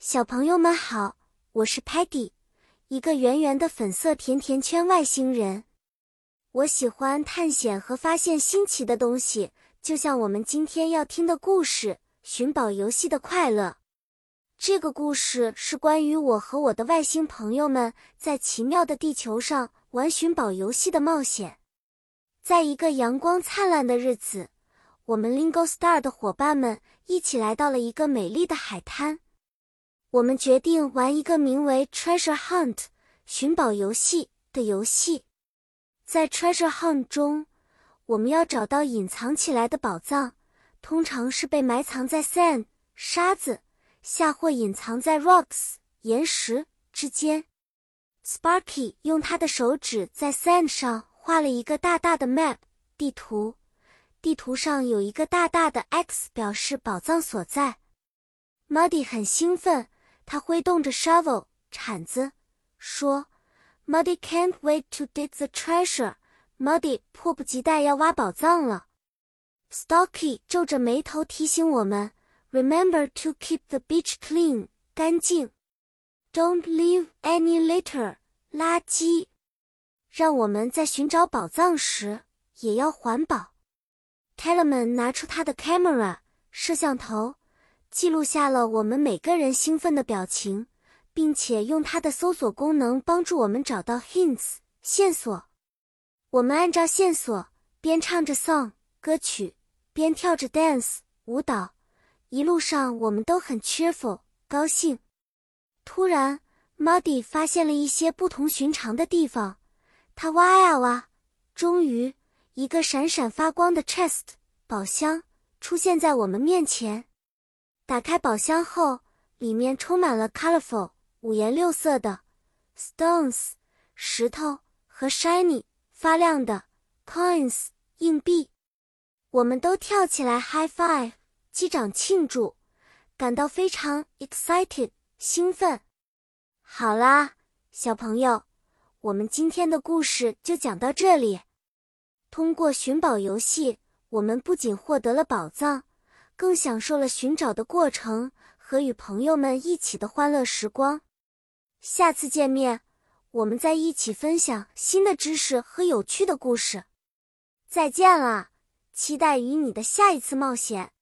小朋友们好，我是 Patty，一个圆圆的粉色甜甜圈外星人。我喜欢探险和发现新奇的东西，就像我们今天要听的故事《寻宝游戏的快乐》。这个故事是关于我和我的外星朋友们在奇妙的地球上玩寻宝游戏的冒险。在一个阳光灿烂的日子，我们 Lingo Star 的伙伴们一起来到了一个美丽的海滩。我们决定玩一个名为 Treasure Hunt 寻宝游戏的游戏。在 Treasure Hunt 中，我们要找到隐藏起来的宝藏，通常是被埋藏在 sand 沙子下或隐藏在 rocks 岩石之间。Sparky 用他的手指在 sand 上画了一个大大的 map 地图，地图上有一个大大的 X，表示宝藏所在。Muddy 很兴奋。他挥动着 shovel 铲子，说：“Muddy can't wait to dig the treasure。Muddy 迫不及待要挖宝藏了。”Stocky 皱着眉头提醒我们：“Remember to keep the beach clean，干净。Don't leave any litter，垃圾。让我们在寻找宝藏时也要环保。”Tellerman 拿出他的 camera 摄像头。记录下了我们每个人兴奋的表情，并且用它的搜索功能帮助我们找到 hints 线索。我们按照线索边唱着 song 歌曲，边跳着 dance 舞蹈。一路上我们都很 cheerful 高兴。突然，Muddy 发现了一些不同寻常的地方。他挖呀挖，终于一个闪闪发光的 chest 宝箱出现在我们面前。打开宝箱后，里面充满了 colorful 五颜六色的 stones 石头和 shiny 发亮的 coins 硬币。我们都跳起来 high five 击掌庆祝，感到非常 excited 兴奋。好啦，小朋友，我们今天的故事就讲到这里。通过寻宝游戏，我们不仅获得了宝藏。更享受了寻找的过程和与朋友们一起的欢乐时光。下次见面，我们再一起分享新的知识和有趣的故事。再见了，期待与你的下一次冒险。